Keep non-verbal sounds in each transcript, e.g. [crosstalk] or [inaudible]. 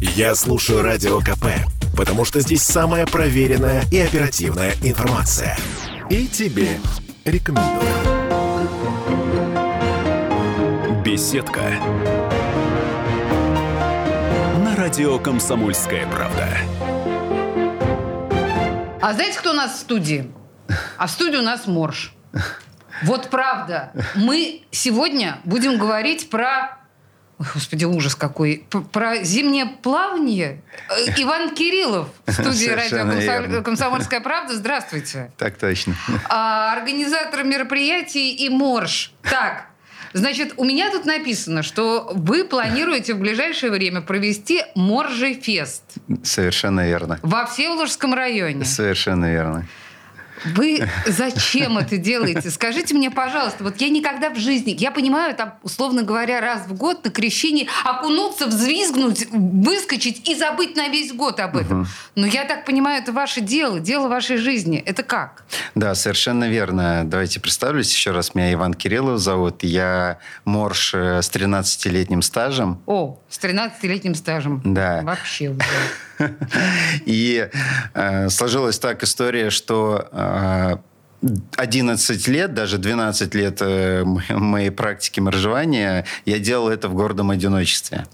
Я слушаю Радио КП, потому что здесь самая проверенная и оперативная информация. И тебе рекомендую. Беседка. На радио «Комсомольская правда». А знаете, кто у нас в студии? А в студии у нас Морж. Вот правда. Мы сегодня будем говорить про Ой, господи, ужас какой. Про зимнее плавание. Э, [laughs] Иван Кириллов в студии радио «Комсомольская правда». Здравствуйте. Так точно. А, организатор мероприятий и Морж. Так, Значит, у меня тут написано, что вы планируете в ближайшее время провести Моржи-фест. Совершенно верно. Во Всеволожском районе. Совершенно верно. Вы зачем это делаете? Скажите мне, пожалуйста, вот я никогда в жизни, я понимаю, там, условно говоря, раз в год на крещении окунуться, взвизгнуть, выскочить и забыть на весь год об этом. Угу. Но я так понимаю, это ваше дело, дело вашей жизни. Это как? Да, совершенно верно. Давайте представлюсь еще раз. Меня Иван Кириллов зовут. Я морж э, с 13-летним стажем. О, с 13-летним стажем. Да. Вообще уже. [laughs] И э, сложилась так история, что э, 11 лет, даже 12 лет э, моей практики моржевания, я делал это в гордом одиночестве.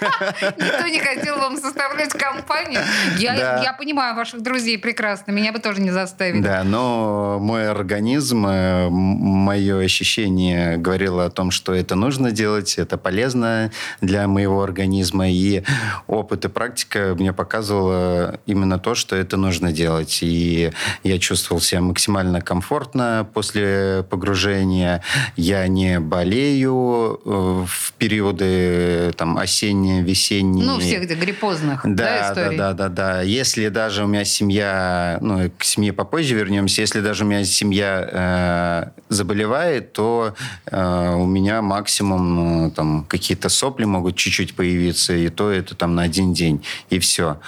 Никто не хотел вам составлять компанию. Я, я понимаю ваших друзей прекрасно. Меня бы тоже не заставили. Да, но мой организм, э, мое ощущение говорило о том, что это нужно делать, это полезно для моего организма. И опыт и практика мне показывала именно то, что это нужно делать. И я чувствовал себя максимально комфортно после погружения. Я не болею э, в периоды там, осенние весенние. Ну, всех гриппозных, да, да? Да, да, да, да. Если даже у меня семья, ну, к семье попозже вернемся, если даже у меня семья э, заболевает, то э, у меня максимум ну, там какие-то сопли могут чуть-чуть появиться, и то это там на один день, и все.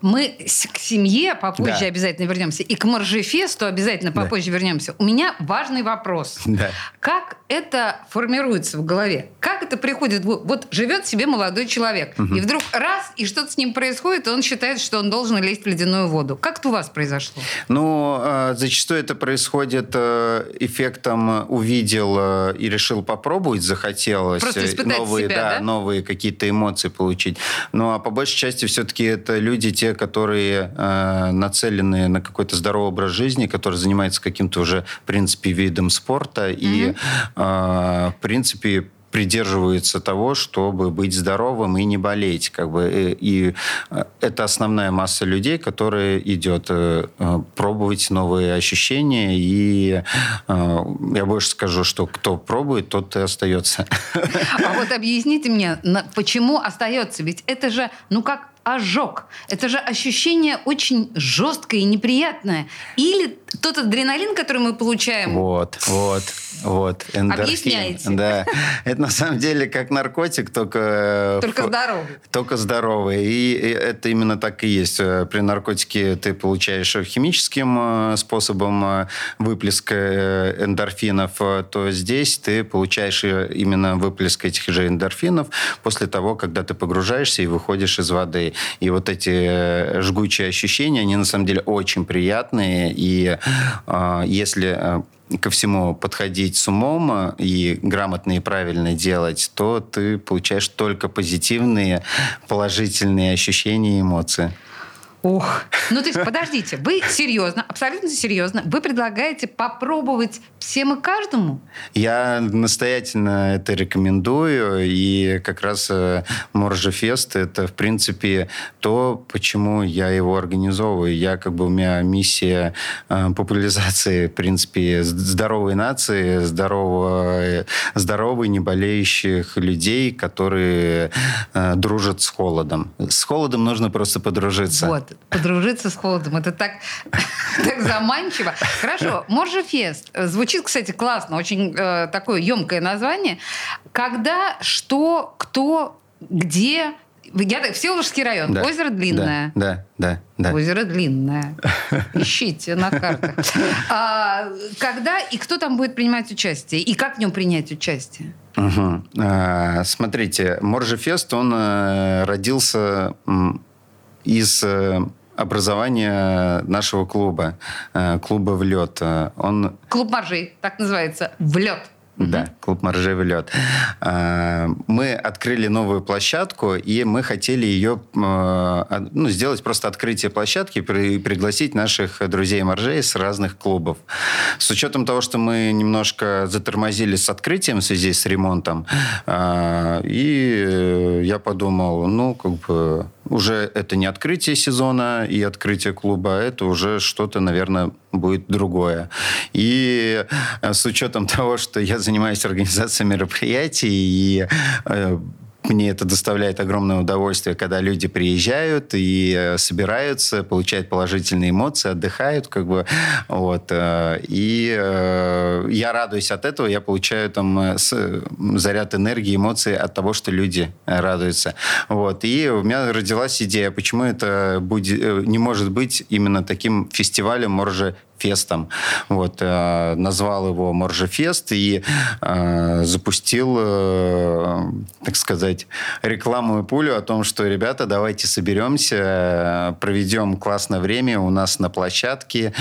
Мы к семье попозже да. обязательно вернемся, и к Моржефесту обязательно попозже да. вернемся. У меня важный вопрос. [laughs] Да. Как это формируется в голове? Как это приходит? Вот живет себе молодой человек. Угу. И вдруг раз, и что-то с ним происходит, и он считает, что он должен лезть в ледяную воду. Как это у вас произошло? Ну, а, зачастую это происходит э, эффектом э, увидел э, и решил попробовать, захотелось. Просто испытать новые, себя, да, да? новые какие-то эмоции получить. Ну, а по большей части все-таки это люди, те, которые нацелены на какой-то здоровый образ жизни, которые занимаются каким-то уже, в принципе, видом спорта. Угу. И, в принципе, придерживаются того, чтобы быть здоровым и не болеть. Как бы. Э, и э, это основная масса людей, которая идет э, пробовать новые ощущения. И я больше скажу, что кто пробует, тот и остается. А вот объясните мне, почему остается? Ведь это же, ну как ожог. Это же ощущение очень жесткое и неприятное. Или тот адреналин, который мы получаем. Вот, вот, вот. Эндорфин. Объясняете. Да. Это на самом деле как наркотик, только... Только здоровый. Только здоровый. И это именно так и есть. При наркотике ты получаешь химическим э, способом э, выплеска э, эндорфинов, то здесь ты получаешь именно выплеск этих же эндорфинов после того, когда ты погружаешься и выходишь из воды. И вот эти э, жгучие ощущения, они на самом деле очень приятные. И э, если э, ко всему подходить с умом э, и грамотно и правильно делать, то ты получаешь только позитивные, положительные ощущения и эмоции. Ох. Ну, то есть, подождите, вы серьезно, абсолютно серьезно, вы предлагаете попробовать всем и каждому? Я настоятельно это рекомендую, и как раз э, Моржефест — это, в принципе, то, почему я его организовываю. Я, как бы, у меня миссия э, популяризации, в принципе, здоровой нации, здорового, здоровой, не болеющих людей, которые э, дружат с холодом. С холодом нужно просто подружиться. Вот подружиться с холодом. Это так, [laughs] так заманчиво. Хорошо, Моржефест. Звучит, кстати, классно, очень э, такое емкое название. Когда, что, кто, где Я, Всеволожский район. Да. Озеро длинное. Да, да, да. да. Озеро длинное. Ищите на картах. [laughs] А, когда и кто там будет принимать участие? И как в нем принять участие? Угу. А, смотрите, Моржефест, он э, родился из э, образования нашего клуба, э, клуба «В лед». Он... Клуб моржей, так называется, «В лед». Да, клуб «Моржевый лед». Мы открыли новую площадку, и мы хотели ее ну, сделать просто открытие площадки, при, пригласить наших друзей-моржей с разных клубов. С учетом того, что мы немножко затормозили с открытием в связи с ремонтом, и я подумал, ну, как бы уже это не открытие сезона и открытие клуба, это уже что-то, наверное, будет другое. И э, с учетом [laughs] того, что я занимаюсь организацией мероприятий и э, мне это доставляет огромное удовольствие, когда люди приезжают и э, собираются, получают положительные эмоции, отдыхают, как бы, вот. Э, и э, я радуюсь от этого, я получаю там заряд энергии, эмоций от того, что люди радуются. Вот. И у меня родилась идея, почему это будет, не может быть именно таким фестивалем Морже фестом. Вот, э, назвал его Моржефест и э, запустил, э, так сказать, рекламную пулю о том, что, ребята, давайте соберемся, проведем классное время у нас на площадке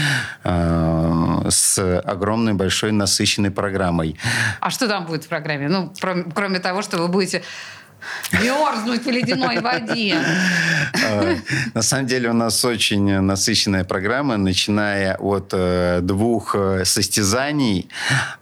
э, с огромной, большой, насыщенной программой. А что там будет в программе? Ну, кроме того, что вы будете мерзнуть в ледяной воде. А, на самом деле у нас очень насыщенная программа, начиная от э, двух э, состязаний.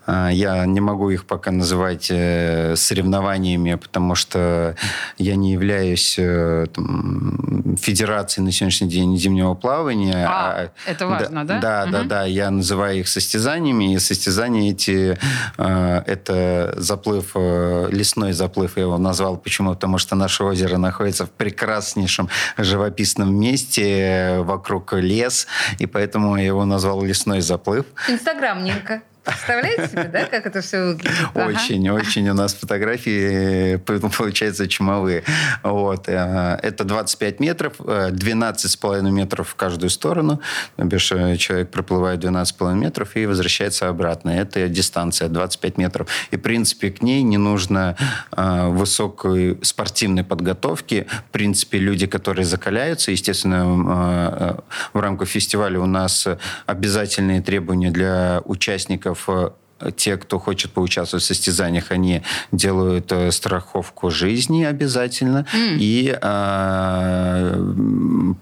А, я не могу их пока называть э, соревнованиями, потому что я не являюсь там, федерацией на сегодняшний день зимнего плавания. А, а это важно, да? Да, да, да, да. Я называю их состязаниями, и состязания эти это заплыв, лесной заплыв, я его назвал Почему? Потому что наше озеро находится в прекраснейшем живописном месте, вокруг лес, и поэтому я его назвал «Лесной заплыв». Инстаграмненько. Представляете себе, да, как это все выглядит? Очень, ага. очень у нас фотографии получаются чумовые. Вот. Э, это 25 метров, 12,5 э, метров в каждую сторону. Э, человек проплывает 12,5 метров и возвращается обратно. Это дистанция 25 метров. И, в принципе, к ней не нужно высокой спортивной подготовки. В принципе, люди, которые закаляются, естественно, в рамках фестиваля у нас обязательные требования для участников участников те, кто хочет поучаствовать в состязаниях, они делают э, страховку жизни обязательно mm. и э,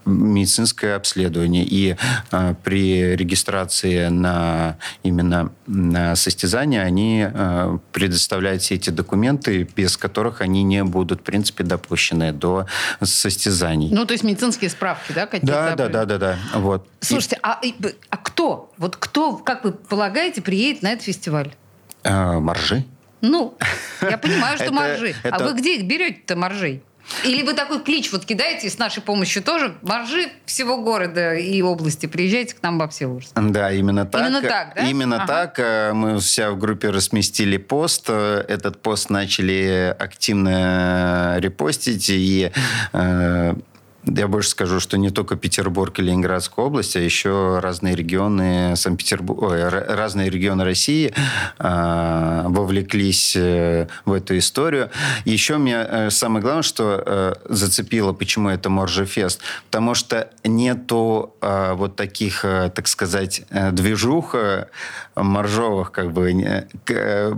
медицинское обследование. И э, при регистрации на именно на состязание они э, предоставляют все эти документы, без которых они не будут, в принципе, допущены до состязаний. Ну, то есть медицинские справки, да, какие-то? Да, да, да, да, да. Вот. Слушайте, и... а, а кто? Вот кто, как вы полагаете, приедет на этот фестиваль? Фестиваль? Э, моржи. Ну, я понимаю, что [laughs] моржи. А вы где их берете-то моржей? Или вы такой клич вот кидаете с нашей помощью тоже? Моржи всего города и области, приезжайте к нам во Всеволожск. Да, именно так. Именно так, да? Именно ага. так. Э, мы вся в группе разместили пост. Э, этот пост начали активно репостить. И я больше скажу, что не только Петербург и Ленинградская область, а еще разные регионы Санкт-Петербург, ой, разные регионы России э, вовлеклись в эту историю. Еще меня э, самое главное, что э, зацепило, почему это Моржефест, потому что нету э, вот таких, э, так сказать, э, движух моржовых, как бы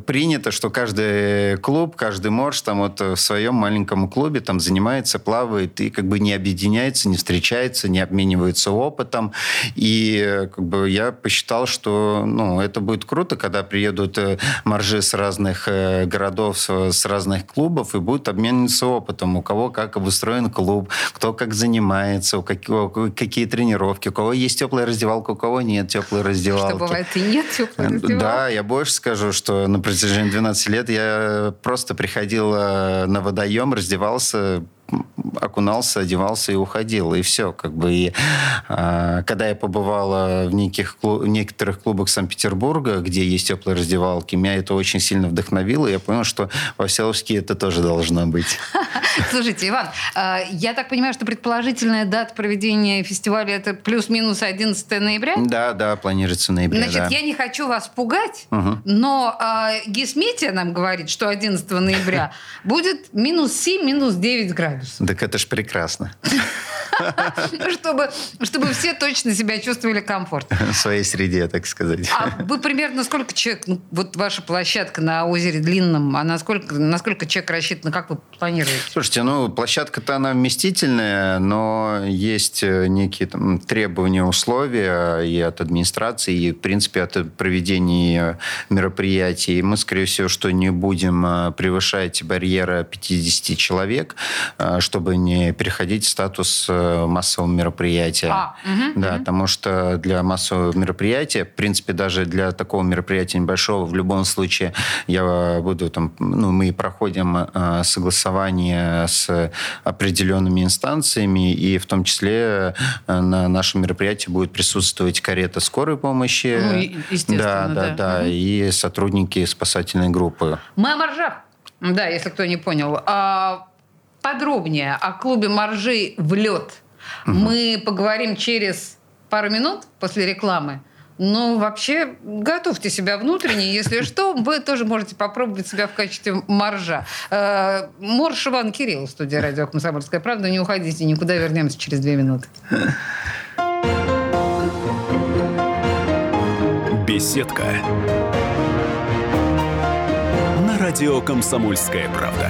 принято, что каждый клуб, каждый морж там вот в своем маленьком клубе там занимается, плавает и как бы не объединяется объединяются, не встречаются, не обмениваются опытом. И как бы я посчитал, что ну, это будет круто, когда приедут э, моржи с разных э, городов, с разных клубов и будут обмениваться опытом. У кого как обустроен клуб, кто как занимается, у какого, какие тренировки, у кого есть теплая раздевалка, у кого нет теплой раздевалки. Что бывает и нет теплой раздевалки. Да, я больше скажу, что на протяжении 12 лет я просто приходил на водоем, раздевался, окунался, одевался и уходил, и все. Как бы. И, а, когда я побывала в неких, в некоторых клубах Санкт-Петербурга, где есть теплые раздевалки, меня это очень сильно вдохновило, и я понял, что во Всеволожске это тоже должно быть. [laughs] Слушайте, Иван, а, я так понимаю, что предположительная дата проведения фестиваля это плюс-минус 11 ноября? Да, да, планируется в ноябре. Значит, да. я не хочу вас пугать, угу. но э, Гисметия нам говорит, что 11 ноября [laughs] будет минус 7, минус 9 градусов. Так это ж прекрасно. [laughs] чтобы, чтобы все точно себя чувствовали комфортно. [laughs] В своей среде, так сказать. А [laughs] вы примерно сколько человек, ну, вот ваша площадка на озере Длинном, а насколько, насколько человек рассчитан, как вы планируете? Слушайте, ну, площадка-то она вместительная, но есть э, некие там, требования, условия и от администрации, и, в принципе, от проведения мероприятий. Мы, скорее всего, что не будем э, превышать барьера 50 человек, э, чтобы не переходить в статус массового мероприятия. А, угу, да, угу. потому что для массового мероприятия, в принципе, даже для такого мероприятия небольшого, в любом случае, я буду там, ну, мы проходим э, согласование с определенными инстанциями, и в том числе э, на нашем мероприятии будет присутствовать карета скорой помощи. Ну, естественно, да. Да, да, да, угу. и сотрудники спасательной группы. Мы о маржах. Да, если кто не понял. А подробнее о клубе «Моржей в лед» угу. мы поговорим через пару минут после рекламы. Но вообще готовьте себя внутренне. Если что, вы тоже можете попробовать себя в качестве моржа. Э, Морж Иван Кирилл в студии «Радио Комсомольская правда». Не уходите никуда, вернемся через две минуты. Беседка. На радио «Комсомольская правда».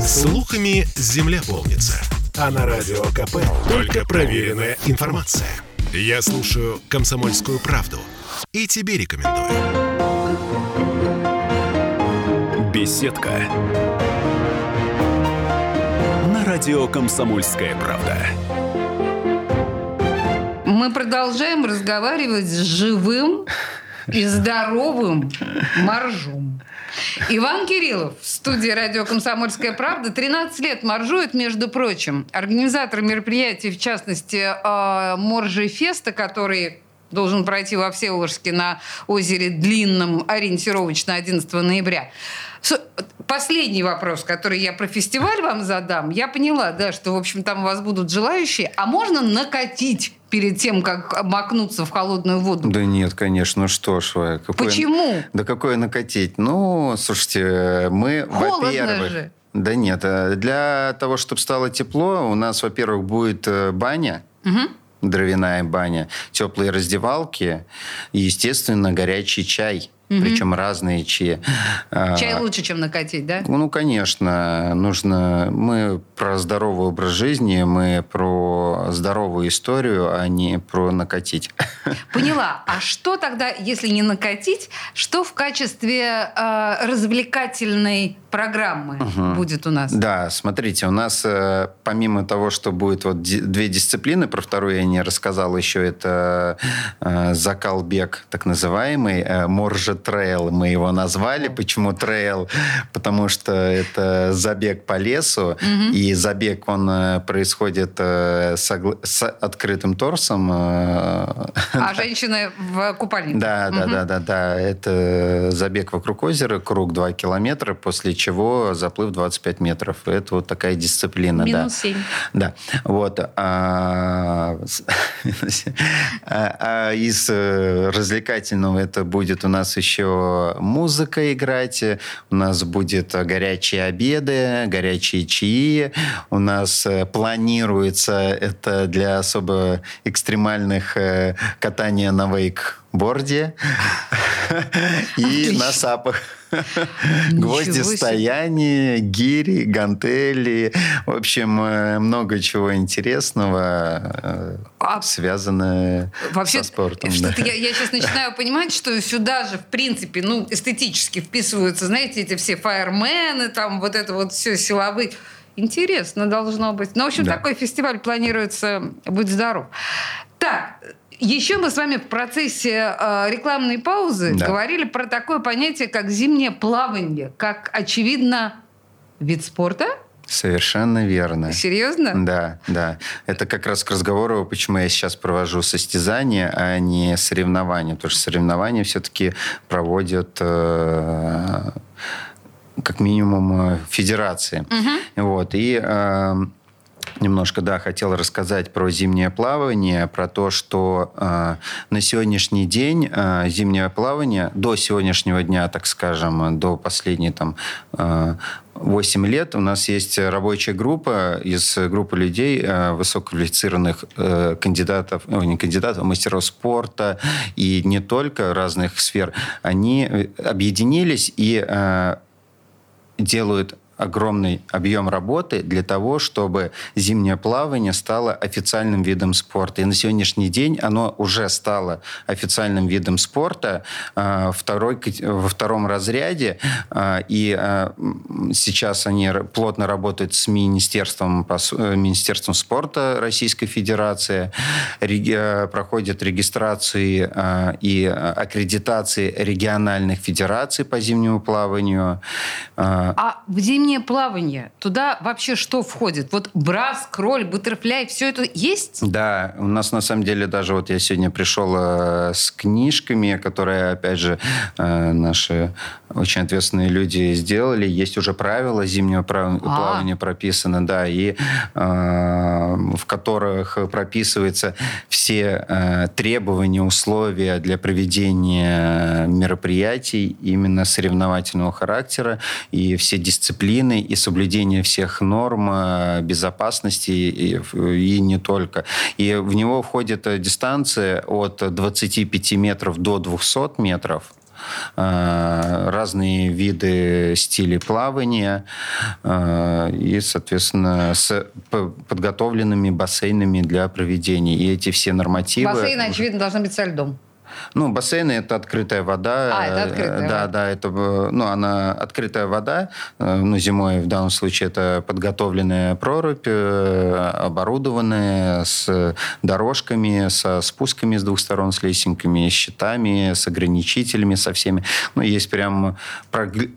Слухами земля полнится. А на радио КП только проверенная информация. Я слушаю «Комсомольскую правду» и тебе рекомендую. Беседка. На радио «Комсомольская правда». Мы продолжаем разговаривать с живым и здоровым моржом. Иван Кириллов в студии радио «Комсомольская правда». 13 лет моржует, между прочим. Организатор мероприятий, в частности, э, Моржи Феста, который должен пройти во Всеволожске на озере Длинном ориентировочно 11 ноября. Последний вопрос, который я про фестиваль вам задам. Я поняла, да, что, в общем, там у вас будут желающие. А можно накатить перед тем, как макнуться в холодную воду? Да нет, конечно. Что ж, какое... Почему? Да какое накатить? Ну, слушайте, мы, во-первых... Да нет, э, для того, чтобы стало тепло, у нас, во-первых, будет э, баня. Угу дровяная баня, теплые раздевалки и, естественно, горячий чай. Угу. Причем разные чаи. А, чай лучше, чем накатить, да? Ну, конечно. Нужно... Мы про здоровый образ жизни, мы про здоровую историю, а не про накатить. [laughs] Поняла. А что тогда, если не накатить, что в качестве э, развлекательной программы угу. будет у нас? Да, смотрите, у нас э, помимо того, что будет вот две дисциплины, про вторую я не рассказал еще, это э, закалбег, так называемый, э, моржа трейл мы его назвали. Почему трейл? Потому что это забег по лесу, угу. и забег, он э, происходит э, с, открытым торсом. Э, а [laughs] женщины в купальнике. Да, да, да, да, да. Это забег вокруг озера, круг 2 километра, после чего заплыв 25 метров. Это вот такая дисциплина. Минус да. 7. Да. Вот. А, [laughs] а, а из развлекательного это будет у нас еще музыка играть, у нас будет горячие обеды, горячие чаи, у нас э, планируется это для особо экстремальных э, катания на вейкборде [laughs] и на сапах. Гвозди стояния, гири, гантели. В общем, э, много чего интересного а связано Вообще, со спортом. Да. Я, я сейчас начинаю понимать, что сюда же, в принципе, ну, эстетически вписываются, знаете, эти все фаермены, там вот это вот все силовые. Интересно должно быть. Ну, в общем, да. такой фестиваль планируется «Будь здоров». Так, еще мы с вами в процессе э, рекламной паузы да. говорили про такое понятие, как зимнее плавание, как, очевидно, вид спорта. Совершенно верно. Серьезно? Да, да. Это как раз к разговору, почему я сейчас провожу состязания, а не соревнования. Потому что соревнования все-таки проводят э, как минимум э, федерации. Угу. Вот. И э, немножко, да, хотел рассказать про зимнее плавание, про то, что э, на сегодняшний день э, зимнее плавание, до сегодняшнего дня, так скажем, до последней там э, 8 лет у нас есть рабочая группа из группы людей, э, высококвалифицированных э, кандидатов, ну, не кандидатов, а мастеров спорта и не только разных сфер. Они э, объединились и делают огромный объем работы для того, чтобы зимнее плавание стало официальным видом спорта. И на сегодняшний день оно уже стало официальным видом спорта э, второй, во втором разряде. Э, и э, сейчас они плотно работают с Министерством, Министерством спорта Российской Федерации, проходят регистрации и аккредитации региональных федераций по зимнему плаванию. А в зимнем зимнее плавание, туда вообще что входит? Вот брас, кроль, бутерфляй, все это есть? Да, у нас на самом деле даже вот я сегодня пришел э, с книжками, которые, опять же, э, наши очень ответственные люди сделали. Есть уже правила зимнего а. плавания прописаны, да, и э, в которых прописываются все э, требования, условия для проведения мероприятий именно соревновательного характера и все дисциплины дисциплины и соблюдения всех норм э, безопасности и, и не только. И в него входит э, дистанция от 25 метров до 200 метров э, разные виды стилей плавания и, соответственно, с подготовленными бассейнами для проведения. И эти все нормативы... Бассейны, очевидно, должны быть со льдом. Ну, бассейны это открытая вода. А, это открытая. Да, да, это, ну, она открытая вода. Э, ну, зимой в данном случае это подготовленная прорубь, э, оборудованная с дорожками, со спусками с двух сторон, с лесенками, с щитами, с ограничителями, со всеми. Ну, есть прям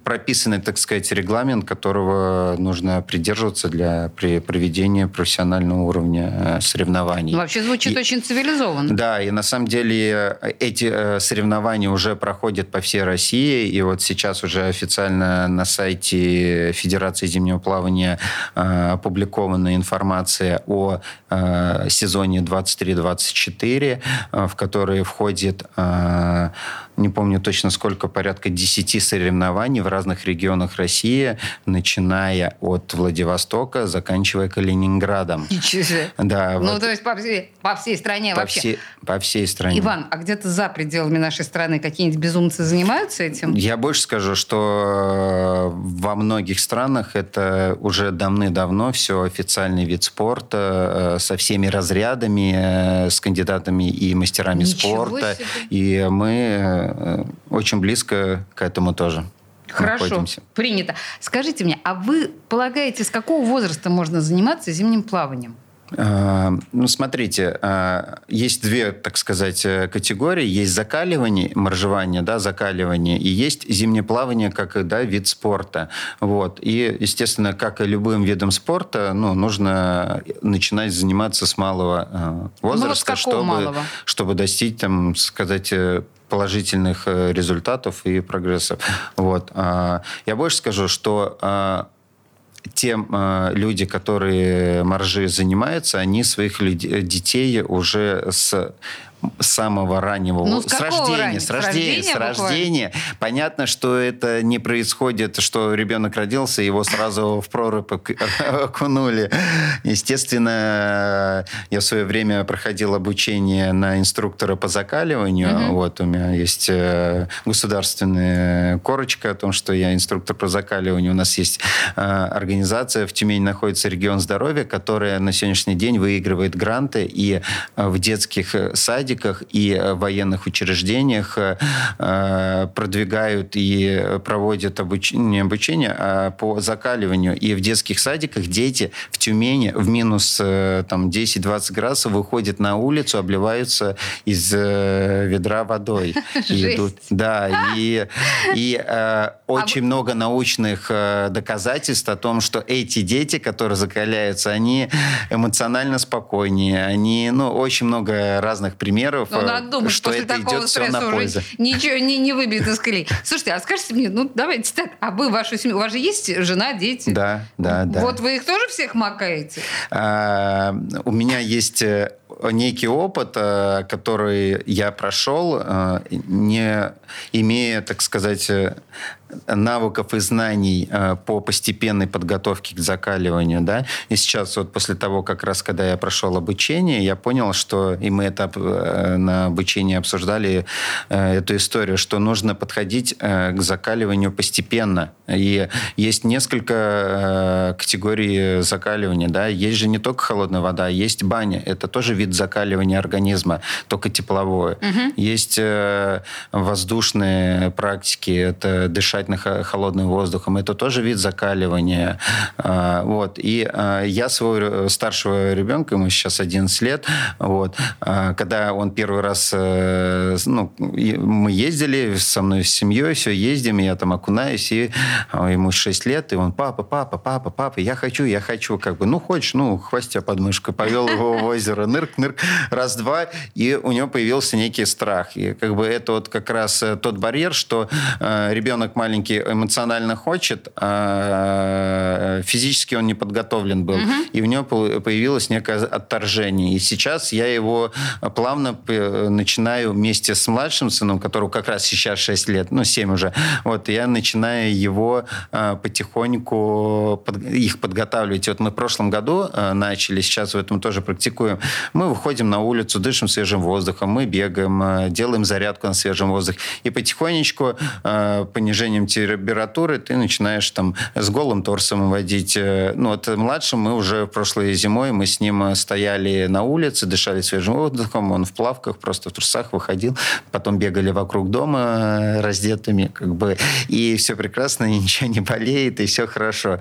прописанный, так сказать, регламент, которого нужно придерживаться для проведения профессионального уровня э, соревнований. Вообще звучит и, очень цивилизованно. Да, и на самом деле эти э, соревнования уже проходят по всей России, и вот сейчас уже официально на сайте Федерации зимнего плавания э, опубликована информация о э, сезоне 23-24, в который входит не помню точно сколько, порядка 10 соревнований в разных регионах России, начиная от Владивостока, заканчивая Калининградом. Ничего себе. Да, ну, вот. то есть по всей, по всей стране по вообще. Всей, по всей стране. Иван, а где-то за пределами нашей страны какие-нибудь безумцы занимаются этим? Я больше скажу, что во многих странах это уже давны-давно все официальный вид спорта э, со всеми разрядами, э, с кандидатами и мастерами Ничего спорта. Себе. И мы э, очень близко к этому тоже. Хорошо, находимся. принято. Скажите мне, а вы полагаете, с какого возраста можно заниматься зимним плаванием? А, ну, смотрите, а, есть две, так сказать, э, категории. Есть закаливание, моржевание, да, закаливание, и есть зимнее плавание как да, вид спорта. Вот. И, естественно, как и любым видом спорта, ну, нужно начинать заниматься с малого возраста, э, ну, вот чтобы, малого? чтобы достичь, там, сказать, положительных э, результатов и прогрессов. Вот. А, я больше скажу, что те э, люди, которые маржи занимаются, они своих людей, детей уже с самого раннего ну, с, с рождения, с рождения, с рождения. Понятно, что это не происходит, что ребенок родился, его сразу в прорубь [laughs] окунули. Естественно, я в свое время проходил обучение на инструктора по закаливанию. Угу. Вот у меня есть э, государственная корочка о том, что я инструктор по закаливанию. У нас есть э, организация в Тюмени находится регион здоровья, которая на сегодняшний день выигрывает гранты и э, в детских садиках садиках и военных учреждениях продвигают и проводят обучение, обучение а по закаливанию. И в детских садиках дети в Тюмени в минус там, 10-20 градусов выходят на улицу, обливаются из ведра водой. [laughs] И идут, да, и, и э, [laughs] очень а... много научных э, доказательств о том, что эти дети, которые закаляются, они эмоционально спокойнее, они, ну, очень много разных примеров, ну, надо думать, что это идет все на пользу. Ничего не, не выбьет из колеи. Слушайте, а скажите мне, ну, давайте так, а вы, вашу семью, у вас же есть жена, дети? Да, да, да. Вот вы их тоже всех макаете? А, у меня есть э, некий опыт, э, который я прошел, э, не имея, так сказать, навыков и знаний э, по постепенной подготовке к закаливанию, да, и сейчас вот после того, как раз, когда я прошел обучение, я понял, что, и мы это э, на обучении обсуждали э, эту историю, что нужно подходить к закаливанию постепенно, и есть несколько категорий закаливания, да, есть же не только холодная вода, есть баня, это тоже вид закаливания организма, только тепловое. Угу. Есть воздушные практики, это дышать дышать холодным воздухом. Это тоже вид закаливания. А, вот. И а, я своего старшего ребенка, ему сейчас 11 лет, вот, а, когда он первый раз, э, ну, мы ездили со мной с семьей, все, ездим, я там окунаюсь, и ему 6 лет, и он, папа, папа, папа, папа, я хочу, я хочу, как бы, ну, хочешь, ну, хвостя под мышкой, повел его в озеро, нырк, нырк, раз-два, и у него появился некий страх. И как бы это вот как раз э, тот барьер, что э, ребенок маленький эмоционально хочет, а физически он не подготовлен был. Угу. И у него появилось некое отторжение. И сейчас я его плавно начинаю вместе с младшим сыном, которому как раз сейчас 6 лет, ну 7 уже, вот, я начинаю его а, потихоньку под, их подготавливать. И вот мы в прошлом году а, начали, сейчас в этом тоже практикуем. Мы выходим на улицу, дышим свежим воздухом, мы бегаем, а, делаем зарядку на свежем воздухе. И потихонечку понижением снижением температуры ты начинаешь там с голым торсом водить. Э, ну, вот младшим мы уже прошлой зимой, мы с ним э, стояли на улице, дышали свежим воздухом, он в плавках, просто в трусах выходил, потом бегали вокруг дома э, раздетыми, как бы, и все прекрасно, ничего не болеет, и все хорошо.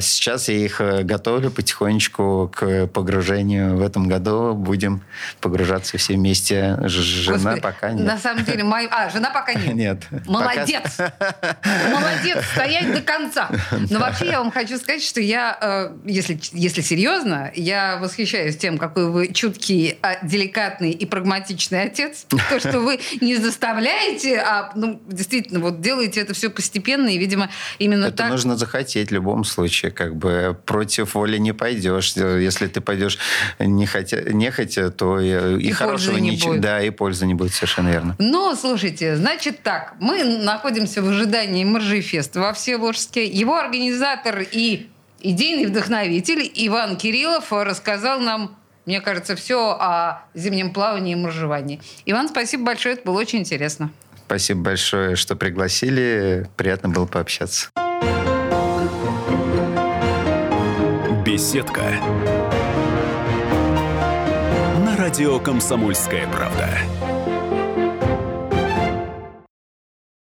Сейчас я их готовлю потихонечку к погружению. В этом году будем погружаться все вместе. Жена Господи, пока нет. На самом деле, моя... а, жена пока нет. [laughs] Нет. Молодец. Пока... [laughs] Молодец, стоять до конца. Но вообще я вам хочу сказать, что я, э, если, если серьезно, я восхищаюсь тем, какой вы чуткий, а, деликатный и прагматичный отец. [laughs] То, что вы не заставляете, а ну, действительно вот делаете это все постепенно, и, видимо, именно это так... Нужно захотеть в любом случае. Как бы против воли не пойдешь. Если ты пойдешь не хотя, не хотя то и, и, и хорошего ничего. Да, и пользы не будет, совершенно верно. Ну, слушайте, значит так, мы находимся в ожидании Моржифеста во Всеволожске. Его организатор и идейный вдохновитель Иван Кириллов рассказал нам мне кажется, все о зимнем плавании и моржевании. Иван, спасибо большое, это было очень интересно. Спасибо большое, что пригласили. Приятно было пообщаться. Беседка. На радио «Комсомольская правда».